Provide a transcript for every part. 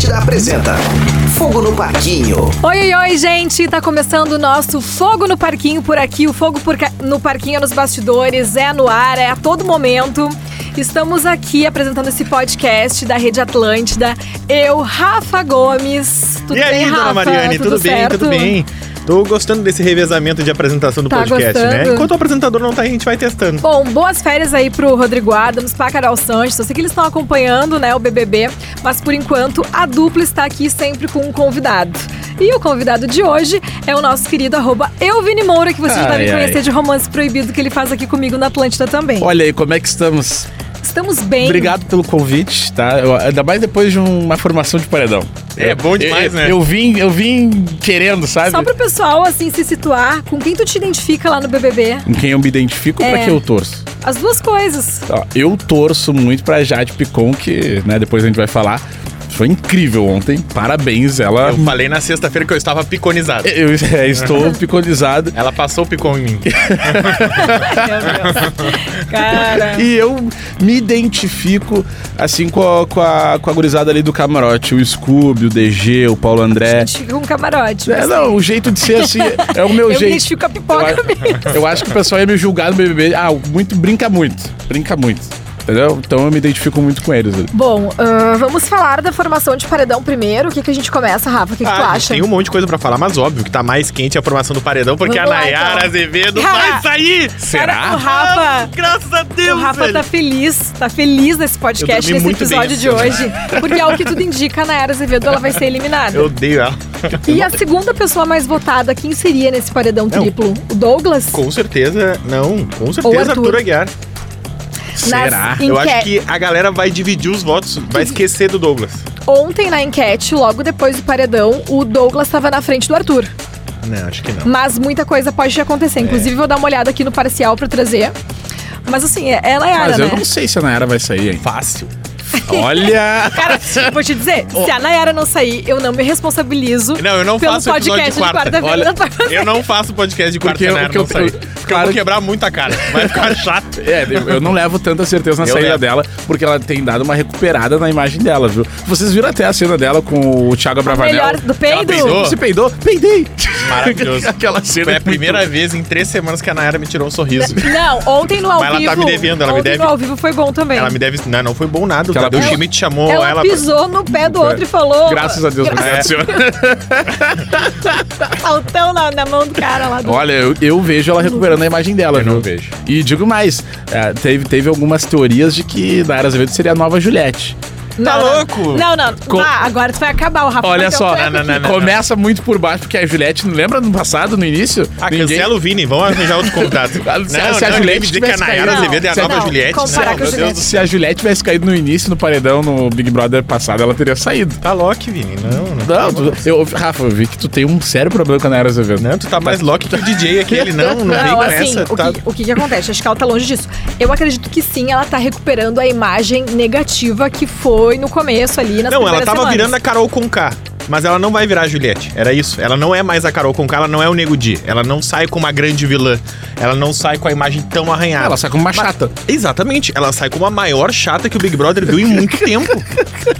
Atlântida apresenta Fogo no Parquinho. Oi, oi, oi, gente! Tá começando o nosso Fogo no Parquinho por aqui. O Fogo por ca- no Parquinho é nos bastidores, é no ar, é a todo momento. Estamos aqui apresentando esse podcast da Rede Atlântida. Eu, Rafa Gomes. Tudo e aí, bem, dona Rafa? Mariane, tudo, bem? certo? Tudo bem. Tô gostando desse revezamento de apresentação do Tá podcast, né? gostando? Enquanto o apresentador não tá aí, a gente vai testando. Bom, boas férias aí pro Rodrigo Adams, pra Carol Sanches. Eu sei que eles estão acompanhando, né, o BBB, mas por enquanto a dupla está aqui sempre com um convidado. E o convidado de hoje é o nosso querido arroba Elvini Moura, que vocês já Ai, devem conhecer ai. de Romance Proibido, que ele faz aqui comigo na Atlântida também. Olha aí, como é que estamos? Estamos bem. Obrigado pelo convite, tá? Eu- ainda mais depois de uma formação de paredão. É bom demais, eu, né? Eu vim, eu vim querendo, sabe? Só pro pessoal, assim, se situar, com quem tu te identifica lá no BBB. Com quem eu me identifico, É. pra quem eu torço. As duas coisas. Ó, eu torço muito pra Jade Picon, que né, depois a gente vai falar. Foi incrível ontem. Parabéns, ela. Eu falei na sexta-feira que eu estava piconizado. Eu é, estou piconizado. Ela passou o picon em mim. Cara. E eu me identifico, assim, com a, com, a, com a gurizada ali do camarote. O Scooby, o DG, o Paulo A André. gente fica com um camarote. É, não, o jeito de ser assim é o meu Eu me jeito. identifico com a pipoca eu, mesmo. eu acho que o pessoal ia me julgar no BBB. Ah, muito brinca muito. Brinca muito. Entendeu? Então eu me identifico muito com eles. ali. Bom, ah, vamos falar da formação de paredão primeiro. O que, que a gente começa, Rafa? O que, que tu Ah, acha? tem um monte de coisa pra falar, mas óbvio que tá mais quente a formação do paredão, porque Vamos a lá, Nayara então. Azevedo Cara, vai sair! Cara, o Rafa. Graças a Deus, O Rafa velho. tá feliz, tá feliz nesse podcast, nesse episódio de hoje. Porque ao que tudo indica, a Nayara Azevedo ela vai ser eliminada. Eu odeio ela. E a segunda pessoa mais votada, quem seria nesse paredão Não. triplo? O Douglas? Com certeza, não, com Ou certeza Arthur. Arthur Aguiar. Será? Nas Eu enque- acho que a galera vai dividir os votos, vai esquecer do Douglas. Ontem na enquete, logo depois do paredão, o Douglas estava na frente do Arthur. Não, acho que não. Mas muita coisa pode É. acontecer. Inclusive, vou dar uma olhada aqui no parcial pra trazer. Mas assim, é, é Nayara, Mas né? eu não sei se a Nayara vai sair, hein? Fácil. Olha! Cara, vou te dizer, se a Nayara não sair, eu não me responsabilizo Não, eu não pelo faço podcast de quarta. quarta-feira. Olha, não vai fazer. Eu não faço podcast de quarta Porque eu- porque não sair. eu- Porque eu claro vou que- quebrar muita cara. Vai ficar chato. É, eu, eu não levo tanta certeza na Eu saída levo. dela, porque ela tem dado uma recuperada na imagem dela, viu? Vocês viram até a cena dela com o Thiago Bravanel? melhor do peido? Ela peidou? Você peidou? Peidei! Maravilhoso. Aquela cena. Foi a é muito- primeira vez em três semanas que a Nayara me tirou um sorriso. Não, ontem no ao Mas ela vivo. tá me devendo, ela me ontem deve- no ao vivo foi bom também. Ela me deve. Não, não foi bom nada. O Que ela Tadeu pisou. Schmidt chamou Ela ela. pisou no pé do outro e falou. Graças a Deus, Graças senhor. Saltão na, na mão do cara lá do. Olha, eu, eu vejo ela recuperando a imagem dela, Eu viu? não vejo. E digo mais, é, teve, teve algumas teorias de que Nayara Azevedo seria a nova Juliette. Tá Não, não. louco? Não, não. Com- Ah, agora tu vai acabar o Rafa. Olha um só, não, não, não. começa muito por baixo, porque a Juliette, lembra no passado, no início? Ah, cancela o Vini. Vamos arranjar outro convidado. Se- não, se a não, Juliette ninguém dizer que a tivesse Nayara caído- Azevedo é a Não, nova não, Juliette. Não, meu. Deus do Se a Juliette tivesse caído no início, no paredão, no Big Brother passado, ela teria saído. Tá Loki, Vini. Não, não. Não, tu, eu, Rafa, eu vi que tu tem um sério problema com a Nayara Azevedo. Não, tu tá mais Loki que o DJ aquele. Não, não, vem Não, com assim, essa. o, Tá... que, o que que acontece? Acho que ela tá longe disso. Eu acredito que sim, ela tá recuperando a imagem negativa que foi no começo ali, nas Não, ela tava semanas. virando a Carol Conká. Mas ela não vai virar a Juliette. Era isso. Ela não é mais a Carol Conká, ela não é o Nego Di. Ela não sai com uma grande vilã. Ela não sai com a imagem tão arranhada. Ela sai como uma Mas- chata. Exatamente. Ela sai como a maior chata que o Big Brother viu em muito tempo.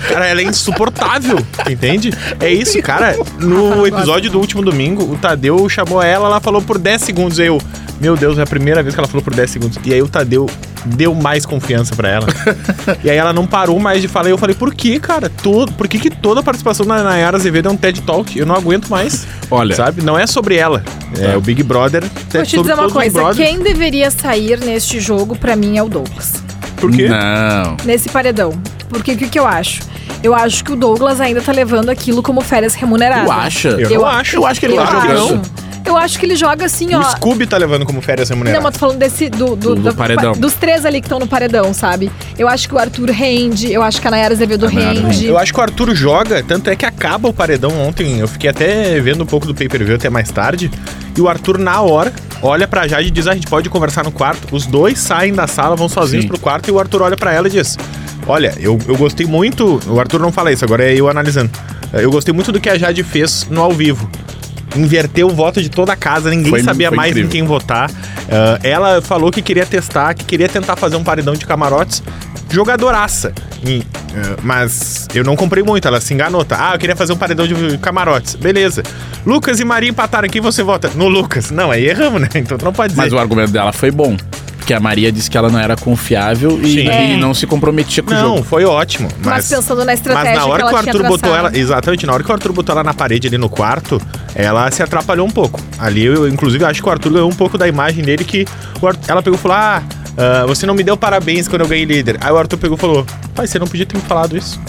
Cara, ela é insuportável, entende? É isso, cara. No episódio do último domingo, o Tadeu chamou ela, ela falou por 10 segundos. Aí eu, meu Deus, é a primeira vez que ela falou por 10 segundos. E aí o Tadeu deu mais confiança pra ela. e aí ela não parou mais de falar. E eu falei, por que, cara? Todo, por que, que toda a participação da Nayara Azevedo é um TED Talk? Eu não aguento mais. Olha. Sabe? Não é sobre ela. É o Big Brother. Vou te sobre dizer uma coisa, quem deveria sair neste jogo, pra mim, é o Douglas. Por quê? Não. Nesse paredão. Porque o que, que eu acho? Eu acho que o Douglas ainda tá levando aquilo como férias remuneradas. Tu acha? Eu, Eu acho. eu acho que ele Eu tá jogando. Eu acho que ele joga assim, ó. O Scooby tá levando como férias Não, remuneradas. mas tô falando desse. Do, do, Do- do paredão. Dos três ali que estão no paredão, sabe? Eu acho que o Arthur rende, eu acho que a Nayara Azevedo A Nayara rende. Eu acho que o Arthur joga, tanto é que acaba o paredão ontem. Eu fiquei até vendo um pouco do pay-per-view até mais tarde. E o Arthur, na hora, olha pra Jade e diz: "Ah, a gente pode conversar no quarto. Os dois saem da sala, vão sozinhos Sim. pro quarto e o Arthur olha pra ela e diz: Olha, eu, eu gostei muito. O Arthur não fala isso, agora é eu analisando. Eu gostei muito do que a Jade fez no ao vivo. Inverteu o voto de toda a casa, ninguém Foi- sabia foi mais incrível. em quem votar. Ah, ela falou que queria testar, que queria tentar fazer um paredão de camarotes. Jogadoraça. E eh, mas eu não comprei muito, ela se enganou, tá? Ah, eu queria fazer um paredão de camarotes. Beleza. Lucas e Maria empataram, quem você vota? No Lucas. Não, aí erramos, né? Então tu não pode dizer. Mas o argumento dela foi bom. Porque a Maria disse que ela não era confiável e, Sim. e É. não se comprometia com o Não, jogo. foi ótimo. Mas, Mas, pensando na estratégia mas na hora que que, o Arthur botou ela. Exatamente, na hora que o Arthur botou ela na parede ali no quarto, ela se atrapalhou um pouco. Ali, eu, inclusive, acho que o Arthur ganhou um pouco da imagem dele que Arthur- ela pegou e falou: Ah, ah, você não me deu parabéns quando eu ganhei líder. Aí o Arthur pegou e falou: Pai, você não podia ter me falado isso.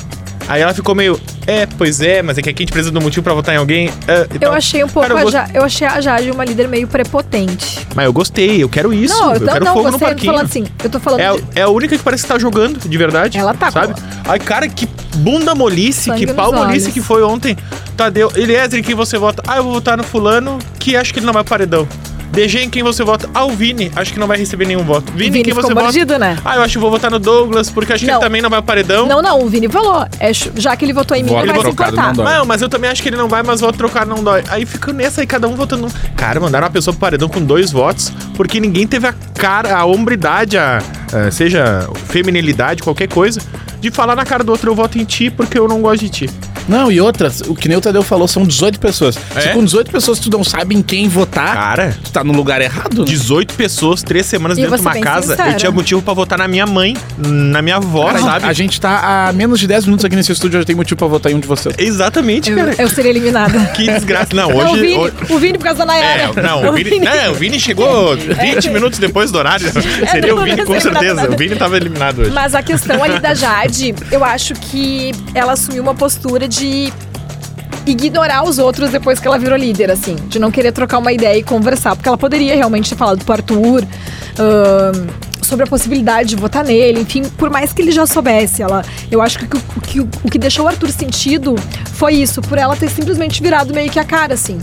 Aí ela ficou meio, é, pois é, mas é que aqui a gente precisa um motivo pra votar em alguém. Ah, Eu então- achei um pouco Cara, eu a gost- eu achei a Jade uma líder meio prepotente. Mas eu gostei, eu quero isso. não, eu eu quero não, fogo no gostei, eu tô parquinho. falando assim, eu tô falando É, a- de- é a única que parece que tá jogando, de verdade. Ela tá, Sabe? Ai, cara, que bunda molice, Sangue que pau molice olhos. que foi ontem. Tadeu, Eliezer, em quem você vota? Ah, eu vou votar no fulano, que acho que ele não vai pro paredão. DG, em quem você vota? Ah, o Vini, acho que não vai receber nenhum voto. Vini, em Vini quem ficou você mordido, vota? né? Ah, eu acho que vou votar no Douglas, porque acho que Não. ele também não vai pro paredão. Não, não, o Vini falou. É, já que ele votou em mim, Voto ele vai se importar. não. Não, mas eu também acho que ele não vai, mas voto trocado não dói. Aí fica nessa aí, cada um votando. Cara, mandaram uma pessoa pro paredão com dois votos, porque ninguém teve a cara, a hombridade, a, a- seja feminilidade, qualquer coisa, de falar na cara do outro, eu voto em ti porque eu não gosto de ti. Não, e outras, o que nem o Tadeu falou, são 18 pessoas. Se É? com 18 pessoas tu não sabe em quem votar, Cara, tu tá no lugar errado. né? 18 pessoas, três semanas E dentro de uma casa, sincera. eu tinha motivo pra votar na minha mãe, na minha avó, Cara, sabe? A gente tá a menos de 10 minutos aqui nesse estúdio, já tem motivo pra votar em um de vocês. Exatamente, Eu, cara. eu seria eliminada. Que desgraça. Não, Não, o, hoje. Vini, hoje- o Vini por causa da Nayara. É, não, o Vini, não, o Vini chegou 20 minutos depois do horário. Seria É, o Vini, com certeza. O Vini tava eliminado hoje. Mas a questão ali da Jade, eu acho que ela assumiu uma postura de ignorar os outros depois que ela virou líder, assim. De não querer trocar uma ideia e conversar. Porque ela poderia realmente ter falado pro Arthur ahn, sobre a possibilidade de votar nele. Enfim, por mais que ele já soubesse. Ela, eu acho que que o que deixou o Arthur sentido foi isso. Por ela ter simplesmente virado meio que a cara, assim.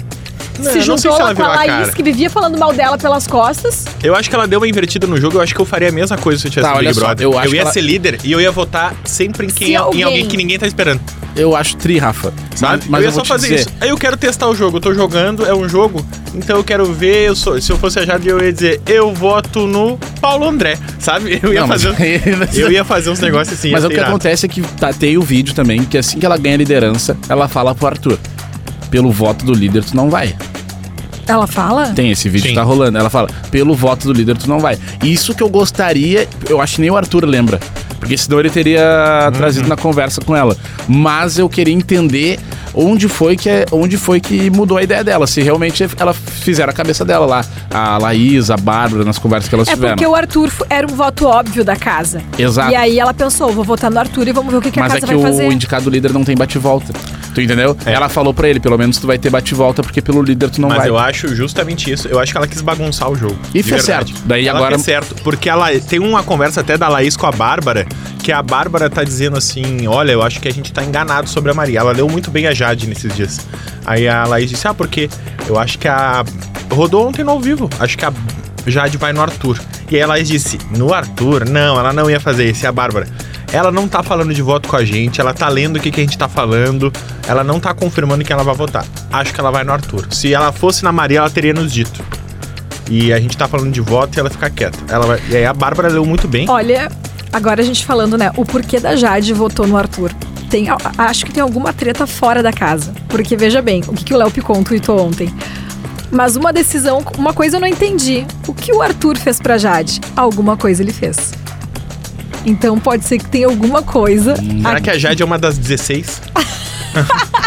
Não, Se eu não juntou se lá ela com a Laís, que vivia falando mal dela pelas costas. Eu acho que ela deu uma invertida no jogo. Eu acho que eu faria a mesma coisa se eu tivesse Tá, Big só, Brother. eu acho ia que ela- ser líder e eu ia votar sempre em, quem, Se em alguém- alguém que ninguém tá esperando. Eu acho tri, Rafa. Sabe? Mas eu ia eu vou só te fazer dizer, isso. Aí eu quero testar o jogo. Eu tô jogando, é um jogo. Então eu quero ver. Eu sou, se eu fosse a Jade, eu ia dizer, eu voto no Paulo André. Sabe? Eu ia Não, mas- fazer. Eu ia fazer uns negócios assim. Mas o que irado. acontece é que tá, tem o vídeo também, que assim que ela ganha a liderança, ela fala pro Arthur. Pelo voto do líder, tu não vai. Ela fala? Tem esse vídeo Sim. que tá rolando. Ela fala, pelo voto do líder, tu não vai. Isso que eu gostaria, eu acho que nem o Arthur lembra. Porque senão ele teria Uhum. trazido na conversa com ela. Mas eu queria entender onde foi que, onde foi que mudou a ideia dela. Se realmente ela fizeram a cabeça dela lá. A Laís, a Bárbara, nas conversas que elas É tiveram. porque o Arthur era um voto óbvio da casa. Exato. E aí ela pensou, vou votar no Arthur e vamos ver o que, que a Mas casa é que vai o fazer. indicado líder não tem bate-volta. Tu entendeu? É. Ela falou pra ele, pelo menos tu vai ter bate-volta, porque pelo líder tu não Mas vai. eu acho justamente isso. Eu acho que ela quis bagunçar o jogo. E fez verdade. certo. Daí ela agora- fez certo. Porque ela tem uma conversa até da Laís com a Bárbara, que a Bárbara tá dizendo assim: olha, eu acho que a gente tá enganado sobre a Maria. Ela leu muito bem a Jade nesses dias. Aí a Laís disse: Ah, porque eu acho que a. Rodou ontem no ao vivo. Acho que a Jade vai no Arthur. E aí a Laís disse: No Arthur? Não, ela não ia fazer isso. E a Bárbara. Ela não tá falando de voto com a gente, ela tá lendo o que, que a gente tá falando, ela não tá confirmando que ela vai votar. Acho que ela vai no Arthur. Se ela fosse na Maria, ela teria nos dito. E a gente tá falando de voto e ela fica quieta. Ela vai- E aí a Bárbara leu muito bem. Olha, agora a gente falando, né, o porquê da Jade votou no Arthur. Tem, acho que tem alguma treta fora da casa. Porque, veja bem, o que, que o Léo Picon tweetou ontem. Mas uma decisão, uma coisa eu não entendi. O que o Arthur fez pra Jade? Alguma coisa ele fez. Então pode ser que tenha alguma coisa. Será que a Jade é uma das 16?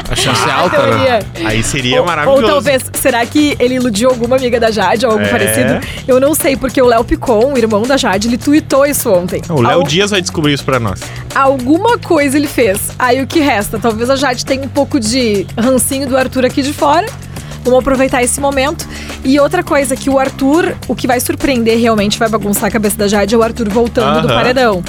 A chance é alta, né? Aí seria Ou, maravilhoso. ou talvez, será que ele iludiu alguma amiga da Jade ou algo É. parecido? Eu não sei, porque o Léo Picon, o irmão da Jade, ele tweetou isso ontem. O Léo Al- Dias vai descobrir isso pra nós. Alguma coisa ele fez. Aí o que resta? Talvez a Jade tenha um pouco de rancinho do Arthur aqui de fora. Vamos aproveitar esse momento. E outra coisa, que o Arthur, o que vai surpreender realmente, vai bagunçar a cabeça da Jade, é o Arthur voltando do paredão.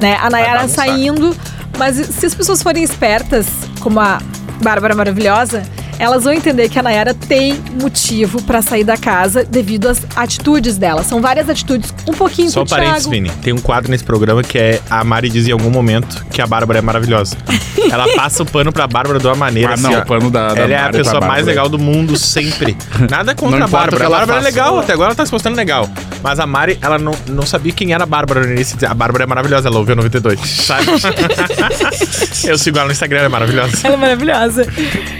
Né? A Nayara saindo. Mas se as pessoas forem espertas, como a Bárbara maravilhosa, elas vão entender que a Nayara tem motivo pra sair da casa devido às atitudes dela. São várias atitudes, um pouquinho Só parênteses. Vini. Tem um quadro nesse programa que é a Mari diz em algum momento que a Bárbara é maravilhosa. Ela passa o pano pra Bárbara de uma maneira Ah, assim, não, ó. o pano da- da Ela é a pessoa mais legal do mundo sempre. Nada contra Não a Bárbara. A Bárbara é legal, até agora ela tá se mostrando legal. Mas a Mari, ela não, não sabia quem era a Bárbara no início. A Bárbara é maravilhosa, ela ouviu 92, sabe? Eu sigo ela no Instagram, ela é maravilhosa. Ela é maravilhosa.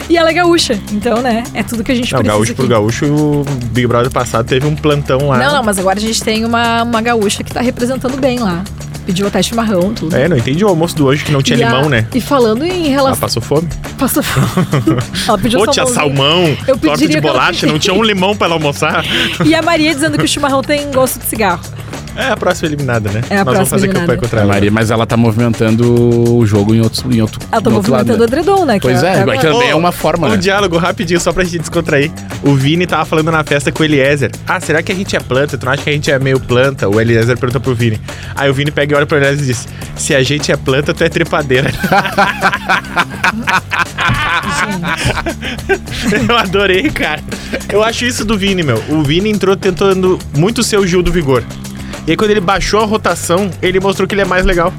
E ela é gaúcha, então, né? É tudo que a gente Não, precisa gaúcho aqui. gaúcho, o Big Brother passado teve um plantão lá. Não, não, mas agora a gente tem uma, uma gaúcha que tá representando bem lá. Pediu até chimarrão, tudo. É, não entendi o almoço do hoje que não tinha E a- limão, né? E falando em Ela relação. passou fome. Passou Ela pediu Pô, tinha salmão, Eu torta de bolacha, não tinha um limão pra ela almoçar. E a Maria dizendo que o chimarrão tem gosto de cigarro. É a próxima eliminada, né? É a Nós vamos próxima fazer eliminada. campanha contra A ela. Maria, mas ela tá movimentando o jogo em outro, em outro, Ela tá outro lado, movimentando o né? edredom, né? que Pois é, agora- também é uma forma, Um né? diálogo rapidinho, só pra gente descontrair. O Vini tava falando na festa com o Eliezer. Ah, será que a gente é planta? Tu não acha que a gente é meio planta? O Eliezer pergunta pro Vini. Aí o Vini pega e olha pro Eliezer e diz: Se a gente é planta, tu é trepadeira. Eu adorei, cara. Eu acho isso do Vini, meu. O Vini entrou tentando muito ser o Gil do Vigor. E aí, quando ele baixou a rotação, ele mostrou que ele é mais legal.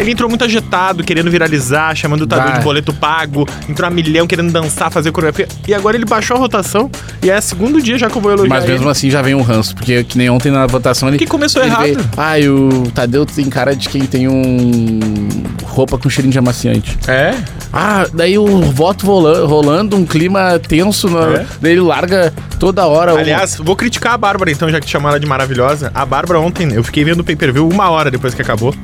Ele entrou muito agitado, querendo viralizar, chamando o Tadeu de boleto pago, entrou a milhão querendo dançar, fazer coreografia. E agora ele baixou a rotação e é o segundo dia já que eu vou elogiar Mas mesmo ele. assim já vem um ranço, porque que nem ontem na votação ele. Que começou ele errado. veio, Ai, o Tadeu tem cara de quem tem um. roupa com cheirinho de amaciante. É? Ah, daí o voto rola- rolando, um clima tenso, no, É. daí ele larga toda hora. o- Aliás, vou criticar a Bárbara então, já que chamou ela de maravilhosa. A Bárbara ontem, eu fiquei vendo o pay-per-view uma hora depois que acabou.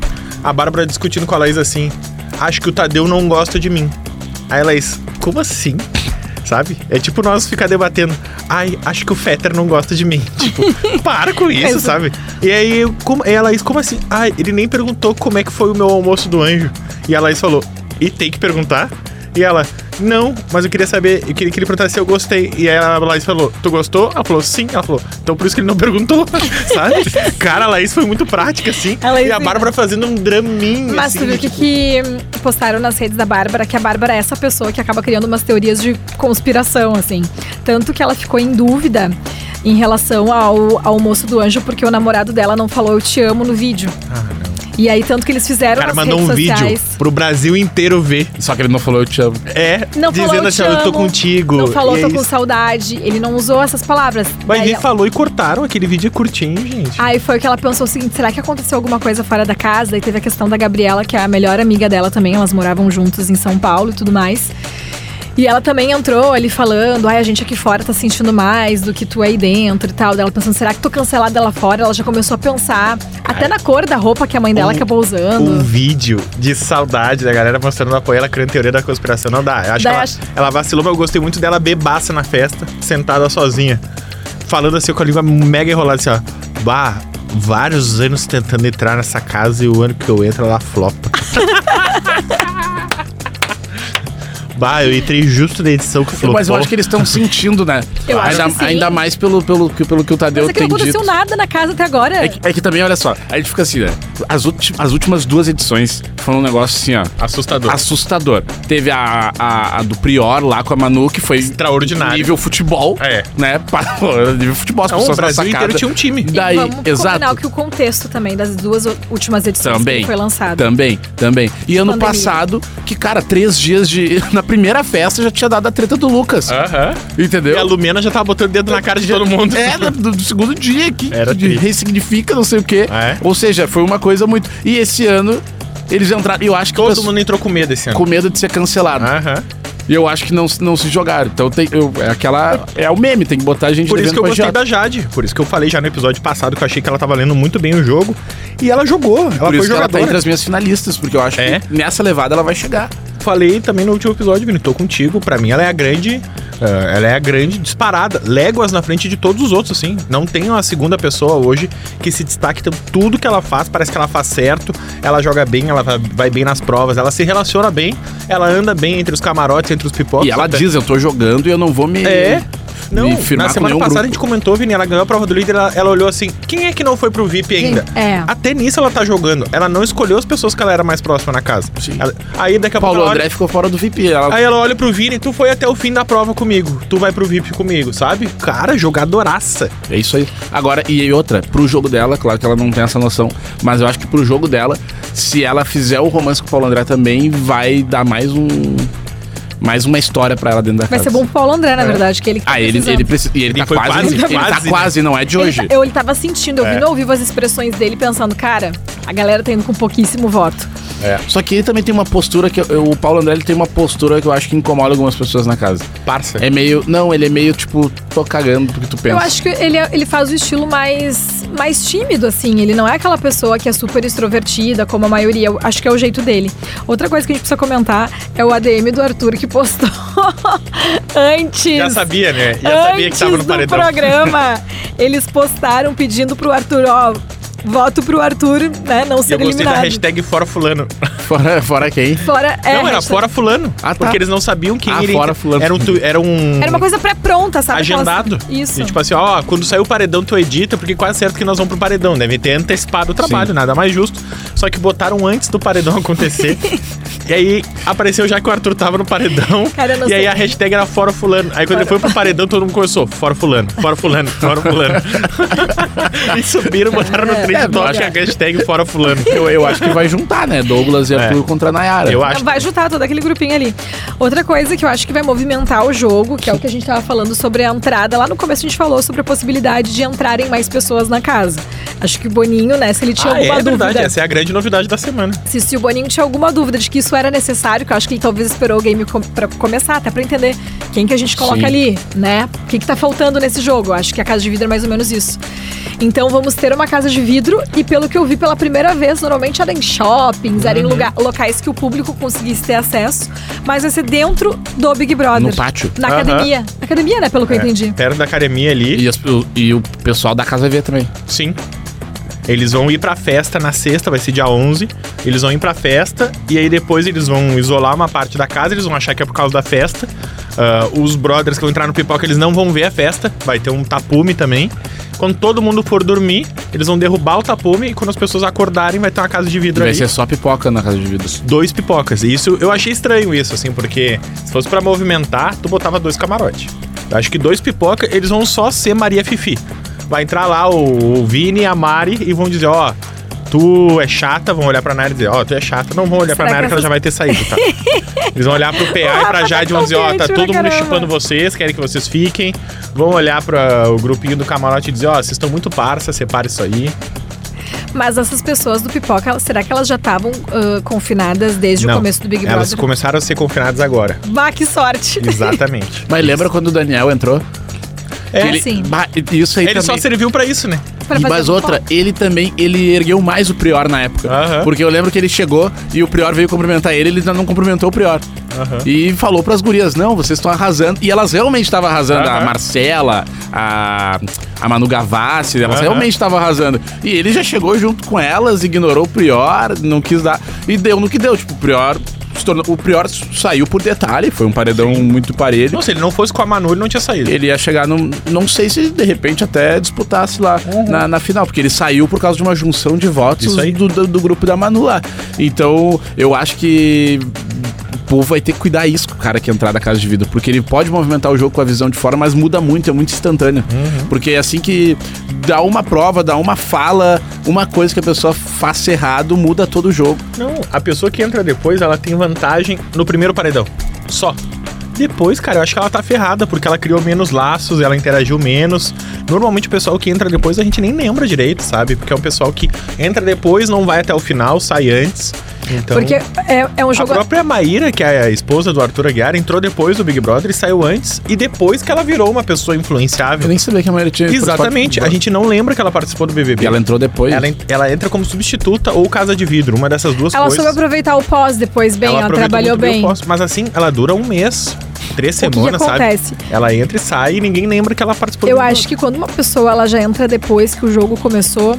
A Bárbara discutindo com a Laís assim: Acho que o Tadeu não gosta de mim. Aí Laís, como assim? Sabe? É tipo nós ficar debatendo. Ai, acho que o Fetter não gosta de mim. Tipo, para com isso, sabe? E aí, como, e a Laís, como assim? Ai, ele nem perguntou como é que foi o meu almoço do anjo. E a Laís falou: E tem que perguntar? E ela, não, mas eu queria saber, eu queria que ele perguntasse se eu gostei. E aí a Laís falou, tu gostou? Ela falou, sim. Ela falou, então por isso que ele não perguntou, sabe? Cara, a Laís foi muito prática, assim. A Laís- e a Bárbara fazendo um draminho, Mas assim. tu viu o que, tipo, que postaram nas redes da Bárbara? Que a Bárbara é essa pessoa que acaba criando umas teorias de conspiração, assim. Tanto que ela ficou em dúvida em relação ao, ao moço do anjo, porque o namorado dela não falou eu te amo no vídeo. Ah, não. E aí, tanto que eles O fizeram cara nas mandou redes um vídeo sociais. pro Brasil inteiro ver. Só que ele não falou eu te amo. É, Não dizendo falou, eu assim, te ó, eu tô amo, contigo. Não falou, E tô é com isso. saudade. Ele não usou essas palavras. Mas ele ela- falou e cortaram aquele vídeo é curtinho, gente. Aí foi que ela pensou o seguinte: será que aconteceu alguma coisa fora da casa? E teve a questão da Gabriela, que é a melhor amiga dela também, elas moravam juntos em São Paulo e tudo mais. E ela também entrou ali falando, ai, a gente aqui fora tá sentindo mais do que tu aí dentro e tal. Dela pensando, será que tô cancelada lá fora? Ela já começou a pensar, até na cor da roupa que a mãe dela Um- acabou Um usando. vídeo de saudade da galera mostrando o apoio, ela criando teoria da conspiração. Não dá. Eu acho Daí que ela, acho- ela vacilou, mas eu gostei muito dela bebaça na festa, sentada sozinha. Falando assim com a língua mega enrolada, assim, ó. Bah, vários anos tentando entrar nessa casa e o ano que eu entro, ela flopa. bah, eu entrei justo na edição que flopou. Mas eu acho que eles estão sentindo, né? Eu acho ainda, que sim. ainda mais pelo, pelo, que- pelo que o Tadeu Mas é que tem não aconteceu dito. nada na casa até agora. É que, é que também, olha só, a gente fica assim, né? As, ulti- as últimas duas edições foram um negócio assim, ó. Assustador. Assustador. Teve a, a, a do Prior lá com a Manu, que foi Extraordinário. nível futebol. É. Né? Pa- nível futebol, as Não, pessoas o na Brasil sacada. inteiro tinha um time. E Daí, vamos combinar exato. que o contexto também das duas últimas edições Também. que foi lançado. Também, também. E ano Pandemia. passado, que, cara, três dias de. Na primeira festa já tinha dado a treta do Lucas. Aham. E Entendeu? a Lumena já tava botando o dedo na cara de todo mundo. É, do, do segundo dia que, Era que triste. ressignifica não sei o quê. É. Ou seja, foi uma coisa muito. E esse ano, eles entraram. Eu acho que o Todo mundo entrou com medo esse ano. com medo de ser cancelado. Aham. E eu acho que não, não se jogaram. Então tem, eu, é aquela. É o meme, tem que botar a gente Por isso que eu devendo gostei pra da Jade. Por isso que eu falei já no episódio passado que eu achei que ela tava lendo muito bem o jogo. E ela jogou. Ela Por foi isso que ela tá jogadora. entre as minhas finalistas, porque eu acho É. que nessa levada ela vai chegar. Falei também no último episódio, Vini, tô contigo. Pra mim, ela é a grande. eh, ela é a grande disparada. Léguas na frente de todos os outros, assim. Não tem uma segunda pessoa hoje que se destaque. Tudo que ela faz, parece que ela faz certo. Ela joga bem, ela vai- vai bem nas provas, ela se relaciona bem, ela anda bem entre os camarotes, entre os pipocas. E ela Até- diz, eu tô jogando e eu não vou me. É. Não, firmar na semana passada a grupo. gente comentou, Vini, ela ganhou a prova do líder, ela, ela olhou assim, quem é que não foi pro VIP ainda? É. Até nisso ela tá jogando. Ela não escolheu as pessoas que ela era mais próxima na casa. Sim. Ela- aí daqui a pouco Paulo olha- André ficou fora do VIP. Ela... Aí ela olha pro Vini, tu foi até o fim da prova comigo. Tu vai pro VIP comigo, sabe? Cara, jogadoraça. É isso aí. Agora, e outra, pro jogo dela, claro que ela não tem essa noção, mas eu acho que pro jogo dela, se ela fizer o romance com o Paulo André também, vai dar mais um. Mais uma história pra ela dentro da Vai casa. ser bom pro Paulo André, na verdade, que ele que tá Ah, ele, precisando. ele precisa. E ele, Ele tá foi quase. quase, ele tá quase, né? quase, não é de hoje. Ele, tá- eu, ele tava sentindo, eu É. vi ao vivo as expressões dele pensando, cara, a galera tá indo com pouquíssimo voto. Só que ele também tem uma postura que. eu- o Paulo André ele tem uma postura que eu acho que incomoda algumas pessoas na casa. Parça. É meio. Não, ele é meio tipo, tô cagando porque tu pensa. Eu acho que ele, é- ele faz o estilo mais, mais tímido, assim. Ele não é aquela pessoa que é super extrovertida, como a maioria. Eu acho que é o jeito dele. Outra coisa que a gente precisa comentar é o ADM do Arthur que postou antes. Já sabia, né? Já sabia que tava no Antes paredão. do programa, eles postaram pedindo pro Arthur, ó, voto pro Arthur, né, não E ser eu gostei da eliminado. hashtag Fora Fulano. Fora, fora quem? Fora, é, não, era hashtag- Fora Fulano. Ah, tá. Porque eles não sabiam quem Ah, iria. fora fulano. Era um. tu- Era um... Era uma coisa pré-pronta, sabe? Aquelas- agendado. Isso. E, tipo assim, ó, quando sair o paredão, tu edita, porque quase certo que nós vamos pro paredão. Deve ter antecipado o trabalho, Sim. nada mais justo. Só que botaram antes do paredão acontecer. e aí apareceu já que o Arthur tava no paredão. Cara, eu não e aí a hashtag era Fora Fulano. Aí quando ele foi pro paredão, todo mundo começou, Fora Fulano, Fora Fulano, Fora Fulano. e subiram, botaram no É, trend é topic a verdade. hashtag Fora Fulano. Eu, eu acho que vai juntar, né? Douglas e É. Arthur contra a Nayara. Eu acho. Vai juntar todo aquele grupinho ali. Outra coisa que eu acho que vai movimentar o jogo, que é o que a gente tava falando sobre a entrada. Lá no começo a gente falou sobre a possibilidade de entrarem mais pessoas na casa. Acho que o Boninho, né, se ele tinha Ah, alguma é dúvida. verdade, essa é a grande novidade da semana. Se, se o Boninho tinha alguma dúvida de que isso era necessário, que eu acho que ele talvez esperou o game com, pra começar, até pra entender quem que a gente coloca Sim. ali, né? O que, que tá faltando nesse jogo. Eu acho que a casa de vidro é mais ou menos isso. Então vamos ter uma casa de vidro e pelo que eu vi pela primeira vez, normalmente era em shoppings, era em Uhum. lugar, locais que o público conseguisse ter acesso, mas vai ser dentro do Big Brother. No pátio. Na Aham. academia. Academia, né? Pelo que eu entendi. Perto da academia ali. E, as- o- e o pessoal da casa vê também. Sim. Eles vão ir pra festa na sexta, vai ser dia 11. Eles vão ir pra festa e aí depois eles vão isolar uma parte da casa, eles vão achar que é por causa da festa. Ah, os brothers que vão entrar no pipoca, eles não vão ver a festa, vai ter um tapume também. Quando todo mundo for dormir, eles vão derrubar o tapume e quando as pessoas acordarem, vai ter uma casa de vidro vai ali. ser só pipoca na casa de vidros. Dois pipocas. E isso eu achei estranho isso, assim, porque se fosse pra movimentar, tu botava dois camarotes. Eu acho que dois pipoca, eles vão só ser Maria Fifi. Vai entrar lá o, o Vini e a Mari e vão dizer, ó, tu é chata, vão olhar pra Nayara e dizer, ó, tu é chata, não vão olhar pra Será Nayara que que ela já vai ter saído, tá? Eles vão olhar pro PA e pra Jade e tá vão dizer, ó, tá confiante pra todo mundo chipando vocês, querem que vocês fiquem. Vão olhar para o grupinho do camarote e dizer, ó, vocês estão muito parça, separa isso aí. Mas essas pessoas do pipoca, elas- será que elas já estavam ah, confinadas desde o Não, começo do Big Elas Brother? começaram a ser confinadas agora. Bah, que sorte. Exatamente. Mas lembra quando o Daniel entrou? É, ele- sim. Bah, isso aí Ele só também. serviu pra isso, né? Pra E fazer mais pipoca. outra, ele também, ele ergueu mais o Prior na época. Aham. Porque eu lembro que ele chegou e o Prior veio cumprimentar ele, ele ainda não cumprimentou o Prior. Aham. E falou pras gurias, não, vocês estão arrasando. E elas realmente estavam arrasando. A Aham. Marcela, a, a Manu Gavassi, elas Aham. realmente estavam arrasando. E ele já chegou junto com elas, ignorou o Prior, não quis dar. E deu no que deu. Tipo, o Prior. Tornou- o Prior saiu por detalhe, foi um paredão muito parelho. Não, se ele não fosse com a Manu, ele não tinha saído. Ele ia chegar num. Não sei se de repente até disputasse lá na, na final, porque ele saiu por causa de uma junção de votos do, do, do grupo da Manu lá. Então, eu acho que. O povo vai ter que cuidar isso com o cara que entrar da casa de vida, porque ele pode movimentar o jogo com a visão de fora, mas muda muito, é muito instantâneo. Porque é assim que dá uma prova, dá uma fala, uma coisa que a pessoa faça errado, muda todo o jogo. Não, a pessoa que entra depois, ela tem vantagem no primeiro paredão. Só. Depois, cara, eu acho que ela tá ferrada, porque ela criou menos laços, ela interagiu menos. Normalmente o pessoal que entra depois a gente nem lembra direito, sabe? Porque é um pessoal que entra depois, não vai até o final, sai antes. Então. Porque é, é um A jogo. própria Maíra, que é a esposa do Arthur Aguiar, entrou depois do Big Brother e saiu antes, e depois que ela virou uma pessoa Eu influenciável. nem sabia que a maioria tinha. Exatamente, a gente não lembra que ela participou do BBB. E ela entrou depois. Ela, ela entra como substituta ou casa de vidro, uma dessas duas Ela coisas. soube aproveitar o pós depois bem, ela, aproveitou trabalhou muito bem bem. o posto, Mas assim, ela dura um mês, três O que que semanas, sabe? acontece? Ela entra e sai e ninguém lembra que ela participou Eu acho que quando uma pessoa ela já entra depois que o jogo começou,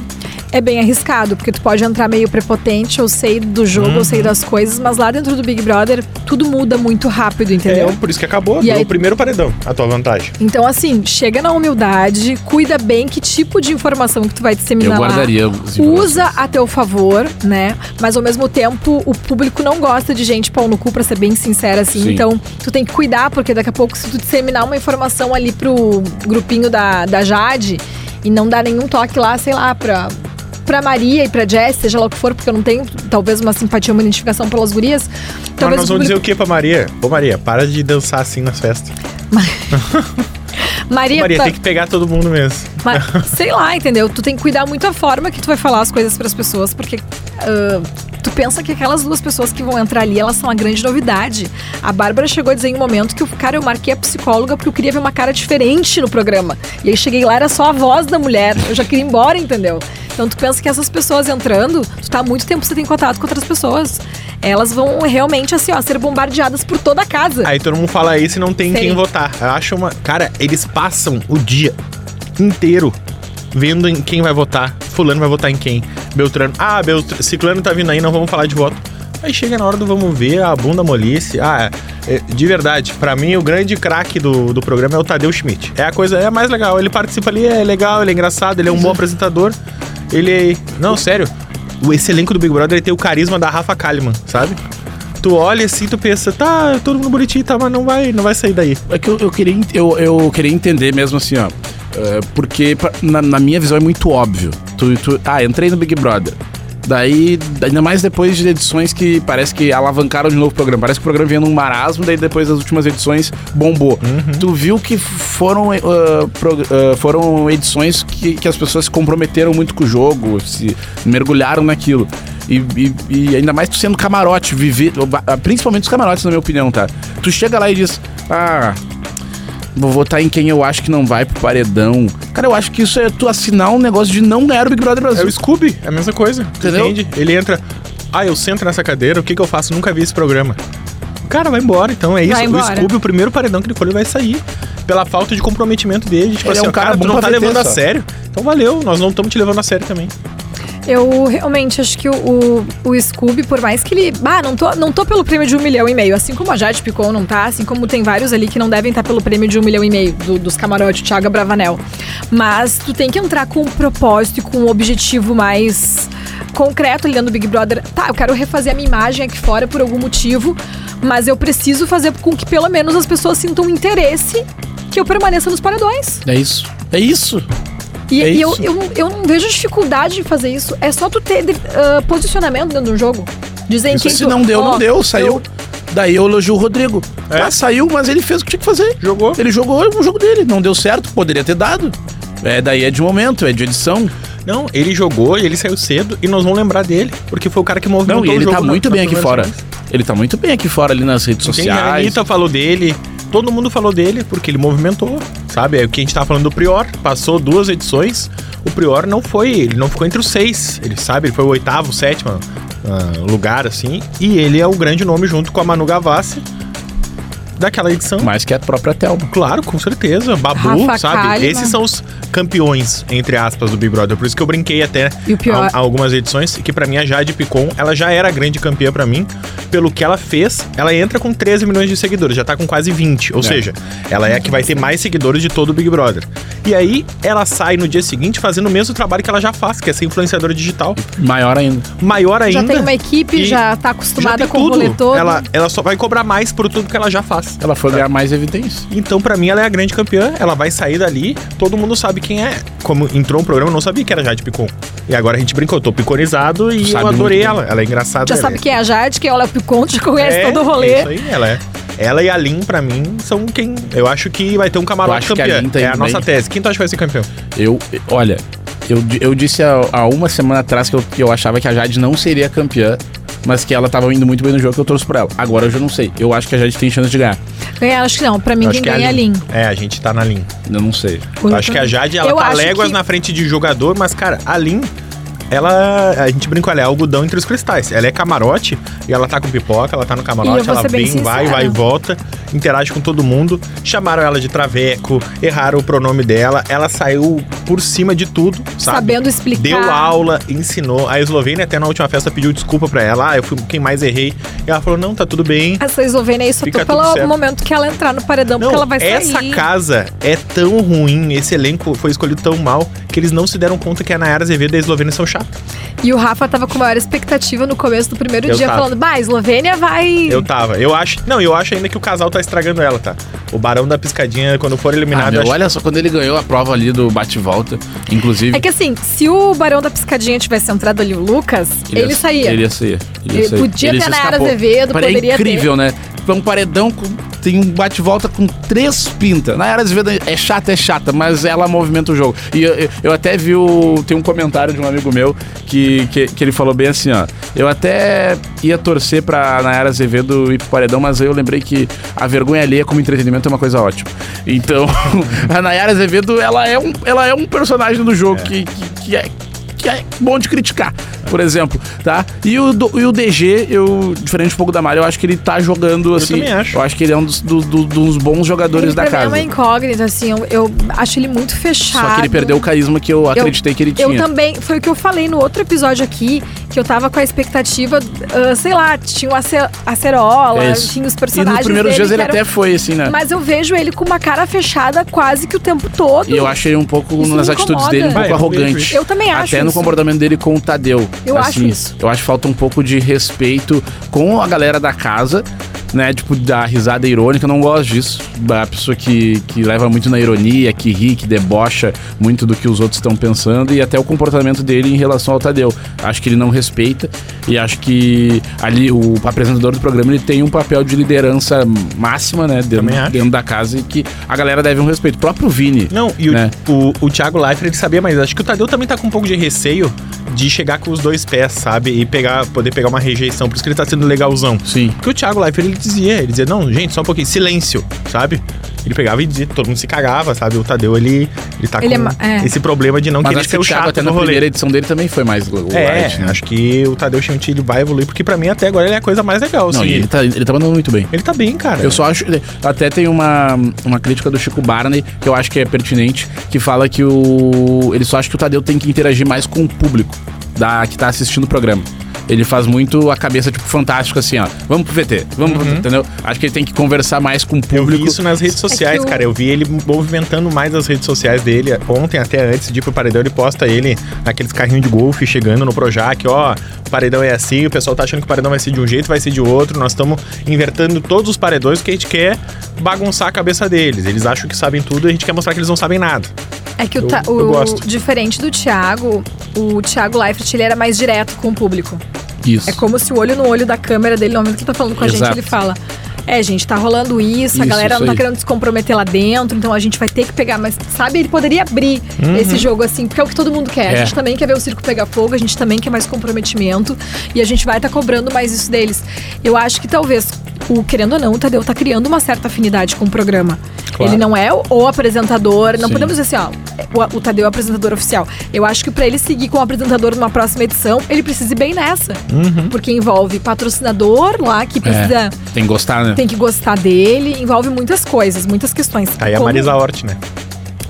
é bem arriscado, porque tu pode entrar meio prepotente ou sair do jogo ou Uhum. sair das coisas, mas lá dentro do Big Brother tudo muda muito rápido, entendeu? É, por isso que acabou. E aí- o primeiro paredão, a tua vantagem. Então, assim, chega na humildade, cuida bem que tipo de informação que tu vai disseminar Eu guardaria. Usa a teu favor, né? Mas ao mesmo tempo, o público não gosta de gente pau no cu, pra ser bem sincera, assim. Sim. Então, tu tem que cuidar, porque daqui a pouco, se tu disseminar uma informação ali pro grupinho da, da Jade e não dar nenhum toque lá, sei lá, pra. Pra Maria e pra Jess, seja lá o que for, porque eu não tenho talvez uma simpatia, uma identificação pelas gurias. Mas Talvez nós vamos dizer o que pra Maria? Ô Maria, para de dançar assim nas festas. Maria, Maria, tá- tem que pegar todo mundo mesmo. Mas, sei lá, entendeu? Tu tem que cuidar muito a forma que tu vai falar as coisas pras pessoas, porque ah, tu pensa que aquelas duas pessoas que vão entrar ali, elas são a grande novidade. A Bárbara chegou a dizer em um momento que o cara, eu marquei a psicóloga porque eu queria ver uma cara diferente no programa. E aí cheguei lá, era só a voz da mulher. Eu já queria ir embora, entendeu? Então tu pensa que essas pessoas entrando, tu tá há muito tempo que você tem contato com outras pessoas. Elas vão realmente, assim, ó, ser bombardeadas por toda a casa. Aí todo mundo fala isso e não tem Sei. quem votar. Eu acho uma. Cara, eles passam o dia inteiro vendo em quem vai votar. Fulano vai votar em quem? Beltrano. Ah, Beltr... Ciclano tá vindo aí, não vamos falar de voto. Aí chega na hora do vamos ver, a bunda molice. Ah, é, de verdade, pra mim o grande craque do, do programa é o Tadeu Schmidt. É a coisa, é a mais legal. Ele participa ali, é legal, ele é engraçado, ele é um bom apresentador. Ele. Não, sério. o- Esse elenco do Big Brother ele tem o carisma da Rafa Kalimann, sabe? Tu olha assim, tu pensa, tá, todo mundo bonitinho, tá, mas não vai, não vai sair daí. É que eu, eu queria, eu, eu queria entender mesmo assim, ó. é, porque na, na minha visão é muito óbvio. Tu, tu- ah, entrei no Big Brother. Daí, ainda mais depois de edições que parece que alavancaram de novo o programa. Parece que o programa vinha num marasmo, daí depois das últimas edições bombou. Tu viu que foram, eh, pro- eh, foram edições que, que as pessoas se comprometeram muito com o jogo, se mergulharam naquilo. E, e- e ainda mais tu sendo camarote, viver. Principalmente os camarotes, na minha opinião, tá? Tu chega lá e diz: Ah, Vou votar em quem eu acho que não vai pro paredão. Cara, eu acho que isso é tu assinar um negócio de não ganhar o Big Brother É Brasil. o Scooby, é a mesma coisa. Entendeu? Entende? Ele entra. Ah, eu sento nessa cadeira, o que, que eu faço? Nunca vi esse programa. O cara vai embora, então é isso. O. Scooby, o primeiro paredão que ele ele vai sair. Pela falta de comprometimento dele. Tipo Ele assim, é um cara cara, tu não tá VT levando a só. sério. Então valeu, nós não estamos te levando a sério também. Eu realmente acho que o, o, o Scooby, por mais que ele. Ah, não tô, não tô pelo prêmio de um milhão e meio. Assim como a Jade Picon não tá, assim como tem vários ali que não devem estar pelo prêmio de um milhão e meio do- dos camarotes, Thiago Bravanel. Mas tu tem que entrar com um propósito e com um objetivo mais concreto ali dentro do Big Brother. Tá, eu quero refazer a minha imagem aqui fora por algum motivo, mas eu preciso fazer com que pelo menos as pessoas sintam interesse que eu permaneça nos paredões. É isso. É isso. E, É e eu, eu, eu não vejo dificuldade em fazer isso. É só tu ter ah, posicionamento dentro do jogo. Dizer em Isso quem se tu, não deu, ó, não deu. Saiu. eu- Daí eu elogio o Rodrigo. É? Tá, saiu, mas ele fez o que tinha que fazer. Jogou. Ele jogou o jogo dele. Não deu certo, poderia ter dado. É, daí é de momento, é de edição. Não, ele jogou e ele saiu cedo e nós vamos lembrar dele, porque foi o cara que movimentou Não, e ele o jogo tá na- muito nas bem aqui primeiras fora. semanas. Ele tá muito bem aqui fora ali nas redes Entende? A sociais. Anitta falou dele, todo mundo falou dele, porque ele movimentou, sabe? É o que a gente tava falando do Prior, passou duas edições, o Prior não foi, ele não ficou entre os seis, ele sabe, ele foi o oitavo, sétimo ah, lugar, assim, e ele é o grande nome junto com a Manu Gavassi daquela edição. Mais que a própria Thelma. Claro, com certeza. Babu, Rafa sabe? Kalimann. Esses são os campeões, entre aspas, do Big Brother. Por isso que eu brinquei até E o pior- a- a algumas edições, que pra mim a Jade Picon, ela já era a grande campeã pra mim. Pelo que ela fez, ela entra com 13 milhões de seguidores, já tá com quase 20. Ou É. seja, ela é a que vai ter mais seguidores de todo o Big Brother. E aí, ela sai no dia seguinte fazendo o mesmo trabalho que ela já faz, que é ser influenciadora digital. Maior ainda. Maior ainda. Já tem uma equipe, já tá já acostumada tem com o tudo. rolê todo. Ela, ela só vai cobrar mais por tudo que ela já faz. Ela foi ganhar mais evidência. Então, pra mim, ela é a grande campeã. Ela vai sair dali, todo mundo sabe quem é. Como entrou um programa, eu não sabia que era Jade Picon. E agora a gente brincou, eu tô piconizado e eu adorei bem. ela. Ela é engraçada. já ela sabe é... quem é a Jade, quem é o Léo Picon, já conhece É, todo o rolê. Isso aí, ela é. Ela e a Lin, pra mim, são quem. Eu acho que vai ter um camarote que campeão. Tá é a indo nossa bem? tese. Quem tu acha que vai ser campeão? Eu, olha, eu, eu disse há, há uma semana atrás que eu, que eu achava que a Jade não seria campeã, mas que ela tava indo muito bem no jogo que eu trouxe pra ela. Agora eu já não sei. Eu acho que a Jade tem chance de ganhar. Ganhar, acho que não. Pra mim, Eu quem que ganha é a Lin. É, a gente tá na Lin. Eu não sei. Eu acho que a Jade, ela Eu tá léguas que- na frente de jogador, mas, cara, a Lin, ela. A gente brincou, ela é algodão entre os cristais. Ela é camarote e ela tá com pipoca, ela tá no camarote, ela vem, vai, sincera. vai e volta. interage com todo mundo. Chamaram ela de traveco, erraram o pronome dela. Ela saiu por cima de tudo, sabe? Sabendo explicar. Deu aula, ensinou. A Eslovênia até na última festa pediu desculpa pra ela. Ah, eu fui quem mais errei. E ela falou: não, tá tudo bem. Essa Eslovênia aí só Fica tô pelo momento que ela entrar no paredão, porque ela vai sair. essa casa é tão ruim, esse elenco foi escolhido tão mal, que eles não se deram conta que a Nayara Azevedo e a Eslovênia são chatas. E o Rafa tava com maior expectativa no começo do primeiro Eu dia, tava. falando, bah, a Eslovênia vai. Eu tava. Eu acho. Não, eu acho ainda que o casal tá estragando ela, tá? O Barão da Piscadinha, quando for Ah, eliminado. meu, acho- olha só, quando ele ganhou a prova ali do bate-volta, inclusive. É que assim, se o Barão da Piscadinha tivesse entrado ali, o Lucas, ele, ia- saía. Ele ia sair. Ele, ia Ele sair. podia ter se a Nayara escapou. Azevedo, poderia É incrível, né? Tipo, É um paredão com. Tem um bate-volta com três pintas. Nayara Azevedo é chata, é chata, mas ela movimenta o jogo. E eu, eu- até vi o. Tem um comentário de um amigo meu que, que, que ele falou bem assim, ó. Eu até ia torcer pra Nayara Azevedo ir pro paredão, mas aí eu lembrei que a vergonha alheia como entretenimento é uma coisa ótima. Então, a Nayara Azevedo, ela é um, ela é um personagem do jogo que, que, que é que é bom de criticar, por exemplo, tá? E o, do- e o DG, eu, diferente um pouco da Mari, eu acho que ele tá jogando assim. também acho. Eu acho que ele é um dos, do- do- dos bons jogadores Ele da pra mim é casa. uma incógnita, assim, eu, eu acho ele muito fechado. Só que ele perdeu o carisma que eu acreditei que ele tinha. Eu também, foi o que eu falei no outro episódio aqui, que eu tava com a expectativa, ah, sei lá, tinha o Ace- Acerola, É tinha os E personagens nos primeiros dele dias ele eram- até foi assim, né? Mas eu vejo ele com uma cara fechada quase que o tempo todo. E eu achei um pouco, Isso nas atitudes dele, um pouco Vai, eu vejo arrogante. Eu também acho Até no comportamento dele com o Tadeu. assim. Eu acho isso. Eu acho que falta um pouco de respeito com a galera da casa, né? Tipo, da risada irônica. Eu não gosto disso. A pessoa que, que leva muito na ironia, que ri, que debocha muito do que os outros estão pensando e até o comportamento dele em relação ao Tadeu. Acho que ele não respeita e acho que ali o apresentador do programa ele tem um papel de liderança máxima, né? Dentro, dentro da casa e que a galera deve um respeito. O próprio Vini. Não, e o, né? o, o Thiago Leifert, ele sabia, mas acho que o Tadeu também tá com um pouco de receio de chegar com os dois pés, sabe? E pegar, poder pegar uma rejeição. Por isso que ele tá sendo legalzão. Sim. Porque o Thiago Leifert, ele dizia, ele dizia, não, gente, só um pouquinho, silêncio, sabe? Ele pegava e dizia, todo mundo se cagava, sabe? O Tadeu, ele, ele tá Ele é com ma- é. esse problema de não Mas querer acho que ser o o Thiago chato até no na rolê. primeira edição dele também foi mais light, É, né? acho que o Tadeu Chantilly vai evoluir, porque pra mim até agora ele é a coisa mais legal, Não, assim. e ele tá, ele tá mandando muito bem. Ele tá bem, cara. Eu só acho. Até tem uma, uma crítica do Chico Barney, que eu acho que é pertinente, que fala que o. Ele só acha que o Tadeu tem que interagir mais com o público da, que tá assistindo o programa. Ele faz muito a cabeça, tipo, fantástico, assim, ó. Vamos pro VT, vamos pro VT, entendeu? Acho que ele tem que conversar mais com o Uhum. Eu público. vi isso nas redes sociais, É o- cara. Eu vi ele movimentando mais as redes sociais dele. Ontem, até antes de ir pro paredão, ele posta ele naqueles carrinhos de golfe chegando no Projac, ó. O paredão é assim, o pessoal tá achando que o paredão vai ser de um jeito, vai ser de outro. Nós estamos invertendo todos os paredões porque a gente quer bagunçar a cabeça deles. Eles acham que sabem tudo e a gente quer mostrar que eles não sabem nada. É que o, Eu- Ta- eu o- gosto. diferente do Thiago, o Thiago Leifert ele era mais direto com o público. Isso. É como se o olho no olho da câmera dele, no momento que ele tá falando com a Exato. gente, ele fala. É, gente, tá rolando isso, a Isso, galera isso não tá aí. querendo se comprometer lá dentro, então a gente vai ter que pegar, mas sabe, ele poderia abrir esse jogo assim, porque é o que todo mundo quer. A Uhum. É. gente também quer ver o circo pegar fogo, a gente também quer mais comprometimento e a gente vai estar cobrando mais isso deles. Eu acho que talvez, o querendo ou não, o Tadeu tá criando uma certa afinidade com o programa. Claro. Ele não é o, o apresentador, não Sim. podemos dizer assim, ó, o, o Tadeu é o apresentador oficial. Eu acho que pra ele seguir como apresentador numa próxima edição, ele precisa ir bem nessa. Porque envolve patrocinador lá que precisa. É, tem que gostar, né? Tem que gostar dele, envolve muitas coisas, muitas questões. Aí a Como Marisa Hort, né?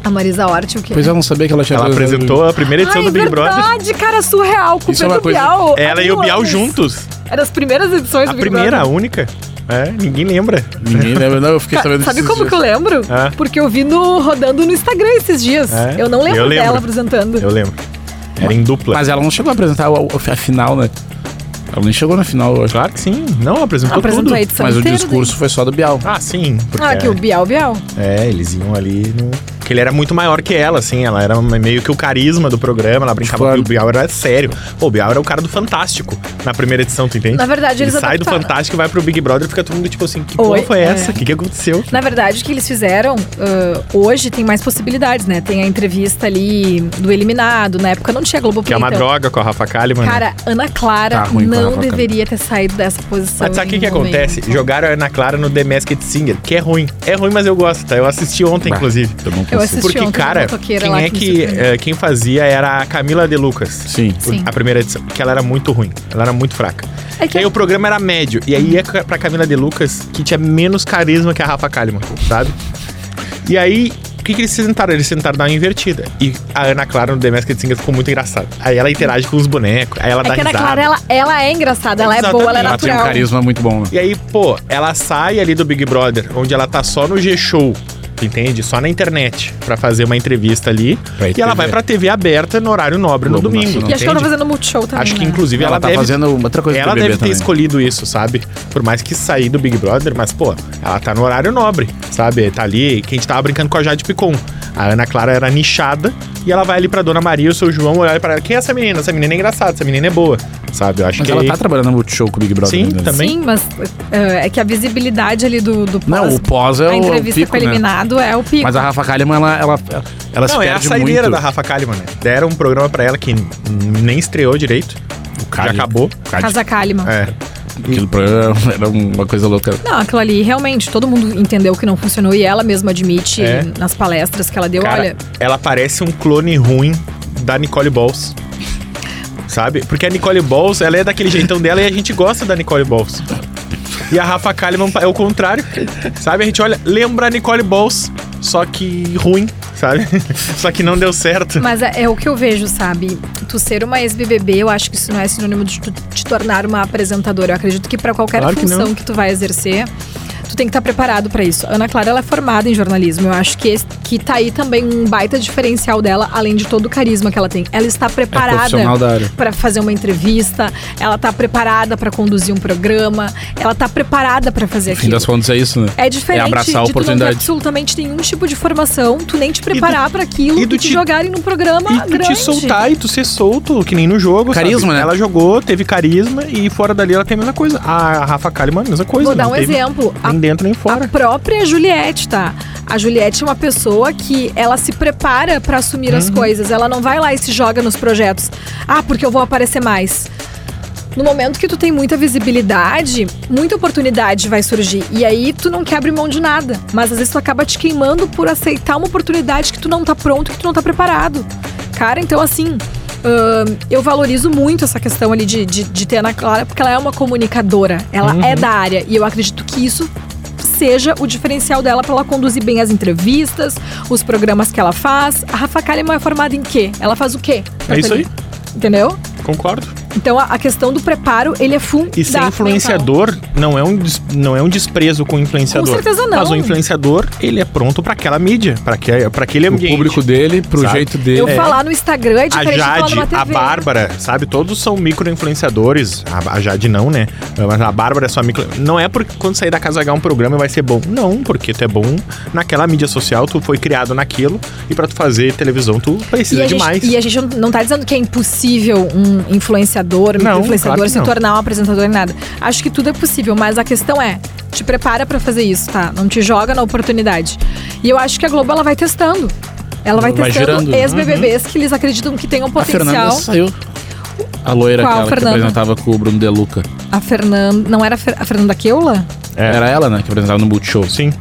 A Marisa Hort, o quê? Pois eu não sabia que ela tinha Ela apresentou a primeira edição Ai, do Big Brother. verdade, cara, surreal, com o Isso é uma Pedro coisa- Bial. Ela e o Bial juntos. Era as primeiras edições A do Big primeira, a Brother. única. É, ninguém lembra. Ninguém lembra, não, eu fiquei sabendo Sabe como dias. que eu lembro? Ah. Porque eu vi no, rodando no Instagram esses dias. É? Eu não lembro, Eu lembro. dela apresentando. Eu lembro. Era em dupla. Mas ela não chegou a apresentar o- a final, né? Ela nem chegou na final, acho. Claro que sim. Não, apresentou Apresentou tudo. a Mas o discurso foi só do Bial. Ah, sim. Ah, que o Bial, Bial. É, eles iam ali no. Porque ele era muito maior que ela, assim. Ela era meio que o carisma do programa. Ela brincava Claro. que o Bial era sério. Pô, o Bial era o cara do Fantástico na primeira edição, tu entende? Na verdade, ele eles sai do. Fantástico e vai pro Big Brother e fica todo mundo tipo assim: que porra foi é. essa? O que, que aconteceu? Na verdade, o que eles fizeram ah, hoje tem mais possibilidades, né? Tem a entrevista ali do eliminado. Na época não tinha Globoplay. Que é uma então. droga com a Rafa Kalimann. né? Cara, Ana Clara Tá não deveria ter saído dessa posição. Mas sabe o que, que acontece? Jogaram a Ana Clara no The Masked Singer, que é ruim. É ruim, mas eu gosto, tá? Eu assisti ontem, Bah, inclusive. Eu não Eu assisti Porque, ontem cara, quem lá é que eh, quem fazia era a Camila De Lucas. Sim. Sim. A primeira edição. Que ela era muito ruim. Ela era muito fraca. É que- E aí o programa era médio. E aí ia pra Camila de Lucas, que tinha menos carisma que a Rafa Kalimann, sabe? E aí, o que, que eles tentaram? Eles tentaram dar uma invertida. E a Ana Clara no The Masked Singer ficou muito engraçada. Aí ela interage com os bonecos, aí ela dá É que a Ana risada. Clara, ela, ela é engraçada, ela é boa, ela é Exatamente. Ela tem um natural. carisma muito bom, né? E aí, pô, ela sai ali do Big Brother, onde ela tá só no G-Show, tu entende? Só na internet, pra fazer uma entrevista ali. Pra e ela vai pra TV aberta no horário nobre no Globo domingo. Nacional. E acho que ela tá fazendo Multishow também. Acho que, né? inclusive, Ela, ela, tá deve fazendo outra coisa ela deve ter também. escolhido isso, sabe? Por mais que sair do Big Brother, mas, pô, ela tá no horário nobre, sabe? Tá ali, que a gente tava brincando com a Jade Picon. A Ana Clara era nichada e ela vai ali pra Dona Maria, o seu João, olhar pra ela. Quem é essa menina? Essa menina é engraçada, essa menina é boa, sabe? Eu acho Mas que ela aí- tá trabalhando no Multishow com o Big Brother. Sim, né? também. Sim, mas é, é que a visibilidade ali do, do pós, Não, o pós é a o entrevista pico, com o né? eliminado é o pico. Mas a Rafa Kalimann, ela, ela, ela se Não, é a perde saideira muito. da Rafa Kalimann, né? Deram um programa pra ela que nem estreou direito. O Já Kali- acabou. Kali- Casa Kalimann. É. Aquele programa era uma coisa louca. Não, aquilo ali realmente todo mundo entendeu que não funcionou e ela mesma admite É. nas palestras que ela deu, Cara, olha, ela parece um clone ruim da Nicole Balls. Sabe? Porque a Nicole Balls, ela é daquele jeitão dela e a gente gosta da Nicole Balls. E a Rafa Kalimann é o contrário. Sabe? A gente olha, lembra a Nicole Balls, só que ruim, sabe? só que não deu certo. Mas é, é o que eu vejo, sabe? Tu ser uma ex-BBB, eu acho que isso não é sinônimo de tu te tornar uma apresentadora. Eu acredito que pra qualquer Claro que função não. que, tu vai exercer, tem que estar preparado pra isso. A Ana Clara, ela é formada em jornalismo. Eu acho que, esse, que tá aí também um baita diferencial dela, além de todo o carisma que ela tem. Ela está preparada área. pra fazer uma entrevista, ela tá preparada pra conduzir um programa, ela tá preparada pra fazer No fim aquilo. das contas é isso, né? É diferente É abraçar a de tu não ter oportunidade. absolutamente nenhum tipo de formação, tu nem te preparar pra aquilo e e, do te te- jogarem num programa E tu grande. te soltar e tu ser solto, que nem no jogo. Carisma, sabe? né? Ela jogou, teve carisma e fora dali ela tem a mesma coisa. A Rafa Kalimann, a mesma coisa. Vou dar não um teve exemplo. A, dentro nem a fora. própria Juliette, tá? A Juliette é uma pessoa que ela se prepara pra assumir Uhum. as coisas. Ela não vai lá e se joga nos projetos. Ah, porque eu vou aparecer mais. No momento que tu tem muita visibilidade, muita oportunidade vai surgir. E aí tu não quer abrir mão de nada. Mas às vezes tu acaba te queimando por aceitar uma oportunidade que tu não tá pronto, que tu não tá preparado. Cara, então assim. ahn, eu valorizo muito essa questão ali de, de, de ter a Ana Clara, porque ela é uma comunicadora. Ela é da área. E eu acredito que isso seja o diferencial dela para ela conduzir bem as entrevistas, os programas que ela faz. A Rafa Kalimann é formada em quê? Ela faz o quê? É isso aí. Entendeu? Concordo. Então a, a questão do preparo, ele é fundamental. E ser influenciador não é, um, não é um desprezo com o influenciador. Com certeza não. Mas o influenciador, ele é pronto pra aquela mídia, pra aquele O ambiente. público dele, pro Sabe? jeito dele. Eu falar no Instagram é A diferente de falar Jade, numa a. Bárbara, sabe? Todos são micro-influenciadores. A, a Jade não, né? Mas a Bárbara é só micro. Não é porque quando sair da casa H um programa vai ser bom. Não, porque tu é bom naquela mídia social, tu foi criado naquilo. E pra tu fazer televisão, tu precisa E a, demais. gente, e a gente não- não tá dizendo que é impossível um influenciador, um Não, influenciador claro que se não. tornar um apresentador em nada. Acho que tudo é possível, mas a questão é, te prepara pra fazer isso, tá? Não te joga na oportunidade. E eu acho que a Globo ela vai testando. Ela vai, Vai testando ex-BBBs que eles acreditam que tenham A Fernanda potencial. saiu. A loira Qual, aquela que Fernanda? apresentava com o Bruno De Luca. A Fernanda. Não era a Fer- a Fernanda Keula? É. Era ela, né? Que apresentava no Multishow. Sim.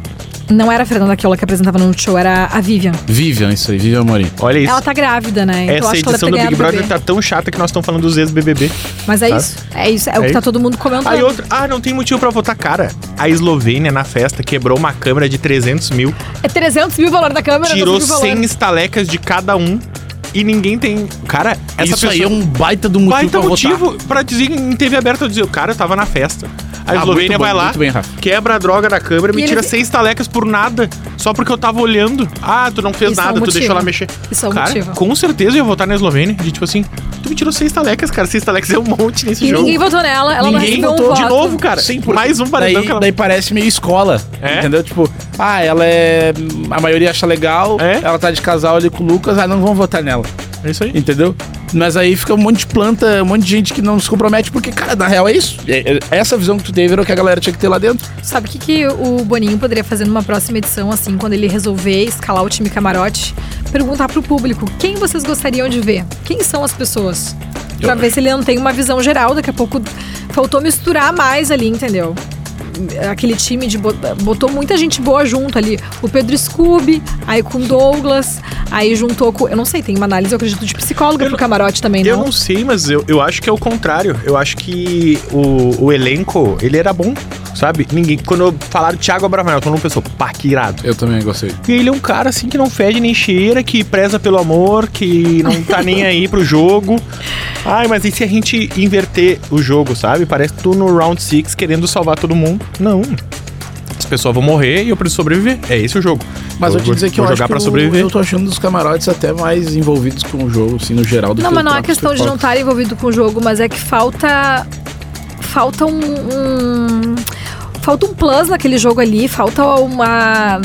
Não era a Fernanda Keula que apresentava no show, era a Vivian. Vivian, isso aí. Vivian Morim. Olha isso. Ela tá grávida, né? Então Essa acho que ela edição deve do ter Big ganhado o Brother bebê. tá tão chata que nós estamos falando dos ex-BBB. Mas é Sabe? isso. É isso. É, o É que tá isso. todo mundo comentando. Aí outra, ah, não tem motivo pra votar. Cara, a Eslovênia na festa quebrou uma câmera de 300 mil, É 300 mil o valor da câmera. tirou 200 mil o valor. 100 estalecas de cada um e ninguém tem. Cara, essa isso pessoa. aí é um baita do motivo baita pra votar. motivo pra dizer em TV aberta eu dizer, o cara eu tava na festa. A Ah, Eslovênia bom, vai lá, muito bem, quebra a droga da câmera, me E tira eles- 100 estalecas por nada, só porque eu tava olhando. Ah, tu não fez Isso é um nada, tu motivo. deixou lá mexer. Isso é um cara, motivo. com certeza eu ia votar na Eslovênia. De tipo assim, tu me tirou 100 estalecas, cara. 100 estalecas é um monte nesse E jogo. ninguém votou nela, ela não Ninguém recebeu votou um de voto. novo, cara. Sim, Mais um paredão daí, que ela... daí parece meio escola. É? Entendeu? Tipo, ah, ela é. A maioria acha legal, É? ela tá de casal ali com o Lucas, ah, não vão votar nela. É isso aí. Entendeu? Mas aí fica um monte de planta, um monte de gente que não se compromete, porque, cara, na real é isso. É- é- Essa visão que tu teve era o que a galera tinha que ter lá dentro. Sabe o que, que o Boninho poderia fazer numa próxima edição, assim, quando ele resolver escalar o time camarote? Perguntar pro público, quem vocês gostariam de ver? Quem são as pessoas? Pra Eu- ver se ele não tem uma visão geral, daqui a pouco faltou misturar mais ali, entendeu? Aquele time de. bot- Botou muita gente boa junto ali. O Pedro Scooby, aí com o Douglas, aí juntou com. Eu não sei, tem uma análise, eu acredito, de psicóloga Eu pro camarote também, Eu não? não sei, mas eu, eu acho que é o contrário. Eu acho que o, o elenco, ele era bom, sabe? Ninguém. Quando falaram Thiago Abravanel, todo mundo pensou, pá, que irado. Eu também gostei. E ele é um cara assim que não fede nem cheira, que preza pelo amor, que não tá nem aí pro jogo. Ai, mas e se a gente inverter o jogo, sabe? Parece tu no round six querendo salvar todo mundo. Não. As pessoas vão morrer e eu preciso sobreviver. É esse o jogo. Mas eu, te vou- dizer que vou eu jogar acho pra que sobreviver. eu, eu tô achando os camarotes até mais envolvidos com o jogo, assim, no geral. Do Não, que mas não é questão de não estar envolvido com o jogo, mas é que falta. Falta um. um- falta um plus naquele jogo ali, falta uma.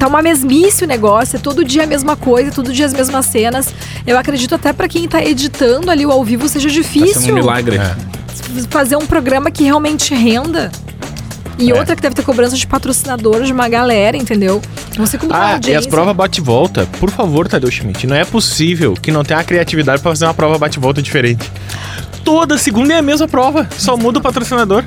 Tá uma mesmice o negócio, é todo dia a mesma coisa, todo dia as mesmas cenas. Eu acredito até pra quem tá editando ali o ao vivo seja Tá difícil um milagre. É. fazer um programa que realmente renda. E É. outra que deve ter cobrança de patrocinador de uma galera, entendeu? Não sei como a Ah, e as provas bate-volta, por favor, Tadeu Schmidt, não é possível que não tenha a criatividade pra fazer uma prova bate-volta diferente. Toda segunda é a mesma prova, só muda o patrocinador.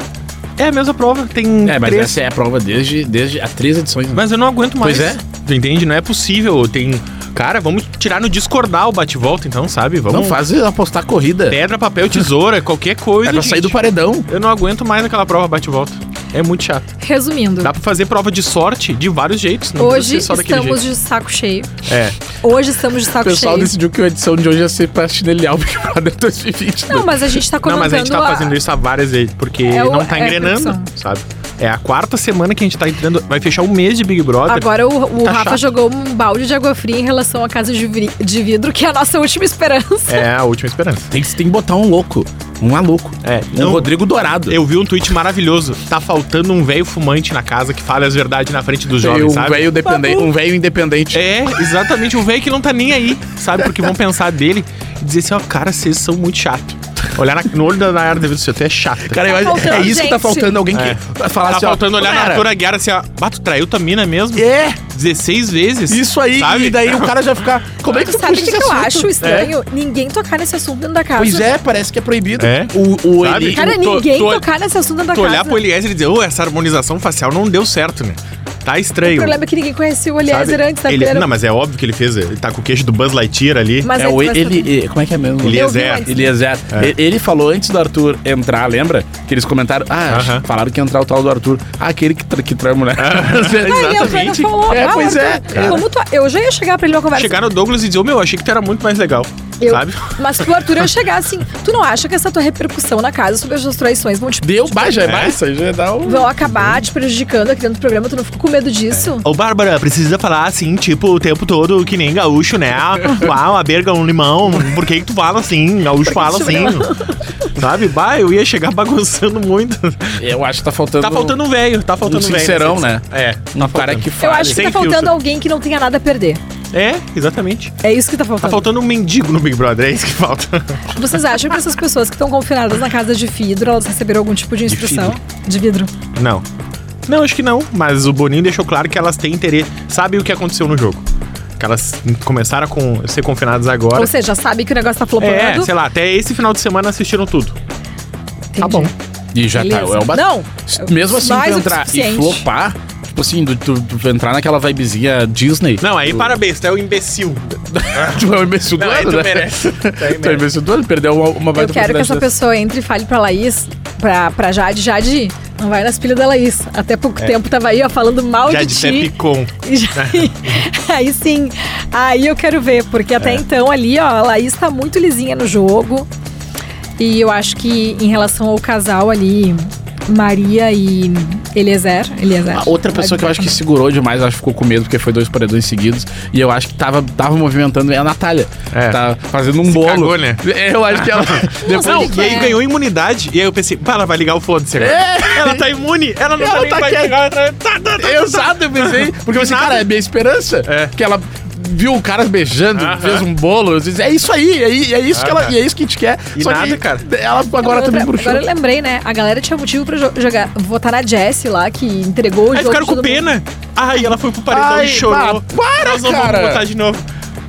É a mesma prova, tem É, mas três. essa é a prova desde, desde há três edições. né? Mas eu não aguento mais. Pois é. Tu entende? Não é possível. Tem. Cara, vamos tirar no discordar o bate-volta, então, sabe? Vamos. Não faz apostar corrida. Pedra, papel, tesoura, qualquer coisa. É pra sair gente. do paredão. Eu não aguento mais aquela prova bate-volta. É muito chato. Resumindo, Dá pra fazer prova de sorte de vários jeitos. Não hoje só estamos jeito. de saco cheio. É. Hoje estamos de O saco pessoal cheio. decidiu que a edição de hoje ia ser pra chineliar o Big Brother 2020. Não, mas a gente tá Não, comentando mas a gente tá fazendo isso há várias vezes, porque É o- não tá é a engrenando, produção. sabe? É a quarta semana que a gente tá entrando. Vai fechar um mês de Big Brother. Agora o, o Tá Rafa chato. jogou um balde de água fria em relação à casa de, vi- de vidro, que é a nossa última esperança. É a última esperança. Tem, que- tem que botar um louco. Um maluco. É. Um Não- Rodrigo Dourado. Eu vi um tweet maravilhoso. Tá faltando um velho fumante na casa que fale as verdades na frente dos jovens, um sabe? velho dependente. Um velho independente. É, exatamente, um velho que não tá nem aí, sabe? Porque vão pensar dele e dizer assim, ó, cara, vocês são muito chato. Olhar na- no olho da Nayara Devido você é chata. Cara, eu Tá é isso que tá gente. faltando alguém que É. vai falar tá assim, ó, faltando olhar na cara, Arthur Aguiar assim, ó, bato, traiu tua mina mesmo? É, 16 vezes. isso aí. sabe? E daí o cara já fica. Como é que tu Sabe o puxa que, esse que eu assunto? acho estranho? Ninguém tocar nesse assunto dentro da casa. Pois é, parece que é proibido. É. O, o Sabe? Eli- Cara, Tu- ninguém tu- tocar nesse assunto dentro da Tu casa. olhar pro Eliezer e dizer, ô, essa harmonização facial não deu certo, né? Tá O estranho. problema é que ninguém conhecia o Eliezer sabe? antes da ele. Não, mas é óbvio que ele fez. Ele tá com o queixo do Buzz Lightyear ali. Mas É o ele, ele- Como é que é mesmo? Eliezer. Eliezer. É. E- Ele falou antes do Arthur entrar, lembra? Que eles comentaram. Ah, Aham. falaram que ia entrar o tal do Arthur. Ah, aquele que, tra que trai a mulher. Ah, Exatamente. falou, É, "Ah, pois é, tu... Eu já ia chegar pra ele numa conversa. Chegar no Douglas e dizer, ô meu, achei que tu era muito mais legal. Eu- Sabe? Mas pro Arthur eu chegar assim, tu não acha que essa tua repercussão na casa sobre as tuas traições vão te Deu, baixa, é É? mais, isso aí já dá um. vão acabar te prejudicando aqui dentro do programa? Tu não fica com medo disso? Ô, Bárbara, precisa falar assim, tipo, o tempo todo, que nem gaúcho, né? Uau, uma berga, um limão. Por que que tu fala assim? Gaúcho fala assim. Sabe? Bah, eu ia chegar bagunçando muito. Eu acho que tá faltando. Tá faltando um velho, tá faltando Um velho. sincerão, né? É. Um tá cara faltando. que Eu fala. acho que sem tá faltando filtro. alguém que não tenha nada a perder. É, exatamente. É isso que tá Tá faltando. faltando um mendigo no Big Brother, é isso que falta. Vocês acham que essas pessoas que estão confinadas na casa de vidro, elas receberam algum tipo de instrução? De vidro. Não. Não, acho que não. Mas o Boninho deixou claro que elas têm interesse. Sabem o que aconteceu no jogo. Que elas começaram a con- ser confinadas agora. Ou seja, sabe que o negócio tá flopando. É, sei lá, até esse final de semana assistiram tudo. Tá bom. E já Beleza. tá. É o ba- Não. Mesmo assim, que entrar e flopar, tipo assim, tu, tu- tu entrar naquela vibezinha Disney. Não, aí tu, parabéns, tu é o imbecil. Tu é o imbecil do Não, aí ano, tu né? merece. Tu aí Tu é o merece. imbecil do ano, perdeu uma, uma Eu baita quero que essa oportunidade pessoa entre e fale pra Laís, pra, pra Jade. Jade, não vai nas pilhas da Laís. Até pouco tempo tava aí, ó, falando mal Já de de ti. Té Picon. E já- aí sim, aí eu quero ver, porque até É. então ali, ó, a Laís tá muito lisinha no jogo. E eu acho que em relação ao casal ali, Maria e Eliezer. Eliezer. A outra pessoa que eu acho que segurou demais, acho que ficou com medo porque foi dois paredões seguidos. E eu acho que tava, tava movimentando é a Natália. É. Tá fazendo um Se bolo. cagou, né? É, Eu acho que ela. depois Não, que e aí é. ganhou imunidade. E aí eu pensei, pá, ela vai ligar o foda-se agora. É. Ela tá imune. Ela não Ela tá nem tá vai quieta. pegar. Tá, tá, tá, tá. Exato, eu pensei. Porque eu pensei, Nada. cara, é minha esperança. É. Que ela viu o cara beijando, Aham. fez um bolo. Disse, é isso aí, é, é isso que ela, Aham. e é isso que a gente quer. E Só nada, que cara. Ela agora também lembra- bruxou. Agora eu lembrei, né? A galera tinha motivo pra jo- jogar, votar na Jessie lá, que entregou o Aí jogo. ficaram com todo mundo. pena. Ai, ela foi pro paredão Ai, e chorou. pá, para, Nós não cara. vamos botar de novo.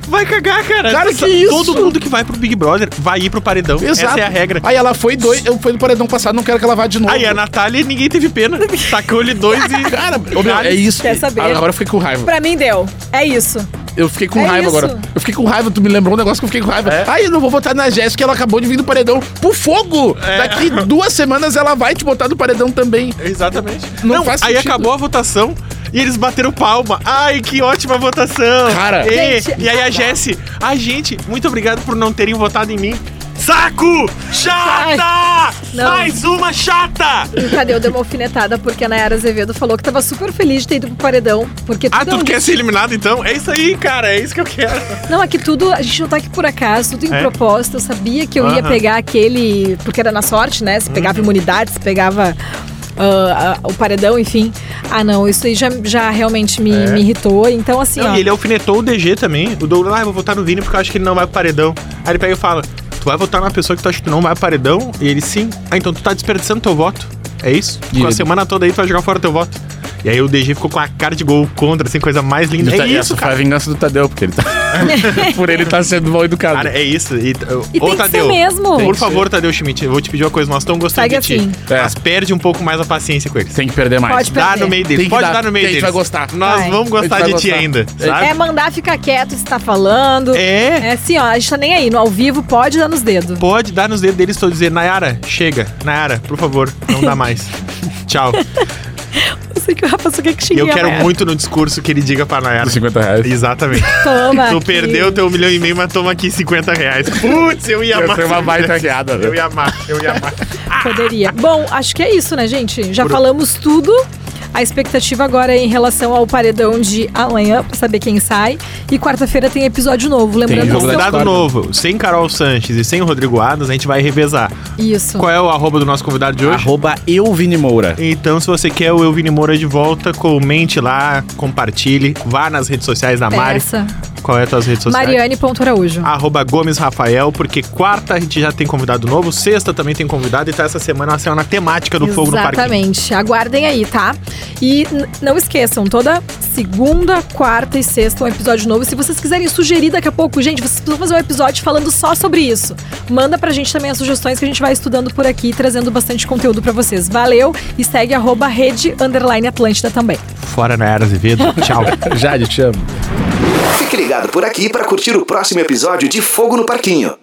Vai cagar, cara. Cara, que Todo isso? mundo que vai pro Big Brother vai ir pro paredão. Exato. Essa é a regra. Aí ela foi dois, eu fui no paredão passado, não quero que ela vá de novo. Aí a Natália, ninguém teve pena. Tacou-lhe dois e. Cara, é isso. Quer saber? Agora eu fiquei com raiva. Pra mim deu. É isso. Eu fiquei com É raiva isso. agora. Eu fiquei com raiva, tu me lembrou um negócio que eu fiquei com raiva. É? Ai, eu não vou votar na Jéssica, ela acabou de vir do paredão pro fogo. É. Daqui duas semanas ela vai te botar no paredão também. Exatamente. Não faz aí sentido. acabou a votação e eles bateram palma. Ai, que ótima votação. Cara. E, Gente, e aí a Jessie, ai, gente, muito obrigado por não terem votado em mim. Saco! Chata! Não. Mais uma chata! E o Tadeu deu uma alfinetada porque a Nayara Azevedo falou que tava super feliz de ter ido pro paredão. Porque Ah, é tu um quer ser eliminado então? É isso aí, cara, é isso que eu quero. Não, aqui tudo, a gente não tá aqui por acaso, tudo em É? proposta. Eu sabia que eu ia Aham. Uhum. pegar aquele. Porque era na sorte, né? Se pegava imunidade, se pegava. ah, ah, o paredão, enfim. Ah, não, isso aí já, já realmente me, me irritou. Então, assim, É. Não, ó. e ele alfinetou o DG também. O Douglas, ah, eu vou votar no Vini porque eu acho que ele não vai pro paredão. Aí ele pega e fala: vai votar numa pessoa que tu acha que não vai pro paredão? E ele sim. Ah, então tu tá desperdiçando teu voto. É isso? Com a semana toda aí tu vai jogar fora teu voto. E aí o DG ficou com a cara de gol contra, assim, coisa mais linda. É isso, foi a cara. vingança do Tadeu, porque ele tá. Por ele tá sendo mal educado. Cara, é isso. E, E tem que ser mesmo. Por favor, Tadeu Schmidt, eu vou te pedir uma coisa. Nós estamos gostando Segue de ti. assim. É. Mas perde um pouco mais a paciência com eles. Tem que perder mais. Pode Dá perder. no meio deles. que Pode dar, dar no meio que a gente deles. vai gostar. Nós Vai. vamos gostar de vai ti gostar. ainda, É. sabe? É mandar ficar quieto se tá falando. É. É assim, ó, a gente tá nem aí. No ao vivo, pode dar nos dedos. Pode dar nos dedos deles, estou dizendo, Nayara, chega. Nayara, por favor, não dá mais. Tchau. Eu sei que o Rafa só quer que E xingue eu quero muito no discurso que ele diga pra Nayara. Dos 50 reais. Exatamente. Toma. Tu aqui. perdeu teu milhão e meio, mas toma aqui 50 reais. Putz, eu ia Ia amar. ser uma baita guiada, Eu velho. ia amar, eu ia amar. Poderia. Bom, acho que é isso, né, gente? Já Por- falamos tudo. A expectativa agora é em relação ao paredão de amanhã, pra saber quem sai. E quarta-feira tem episódio novo. Lembrando jogo que da são... Convidado novo, sem Carol Sanches e sem Rodrigo Adams, a gente vai revezar. Isso. Qual é o arroba do nosso convidado de hoje? Arroba eu, Vini Moura. Então, se você quer o Elvini Moura de volta, comente lá, compartilhe, vá nas redes sociais da Mari. Qual é as tuas redes sociais? Mariane.araújo. Arroba Gomes Rafael, porque quarta a gente já tem convidado novo, sexta também tem convidado, e tá essa semana uma semana temática do Fogo no Parque. Exatamente. Aguardem aí, tá? E não esqueçam, toda segunda, quarta e sexta um episódio novo. Se vocês quiserem sugerir daqui a pouco, gente, vocês precisam fazer um episódio falando só sobre isso. Manda pra gente também as sugestões que a gente vai estudando por aqui, trazendo bastante conteúdo pra vocês. Valeu e segue arroba rede underline Atlântida também. Fora na Era Azevedo. Tchau. Jade, te amo. Ligado por aqui para curtir o próximo episódio de Fogo no Parquinho.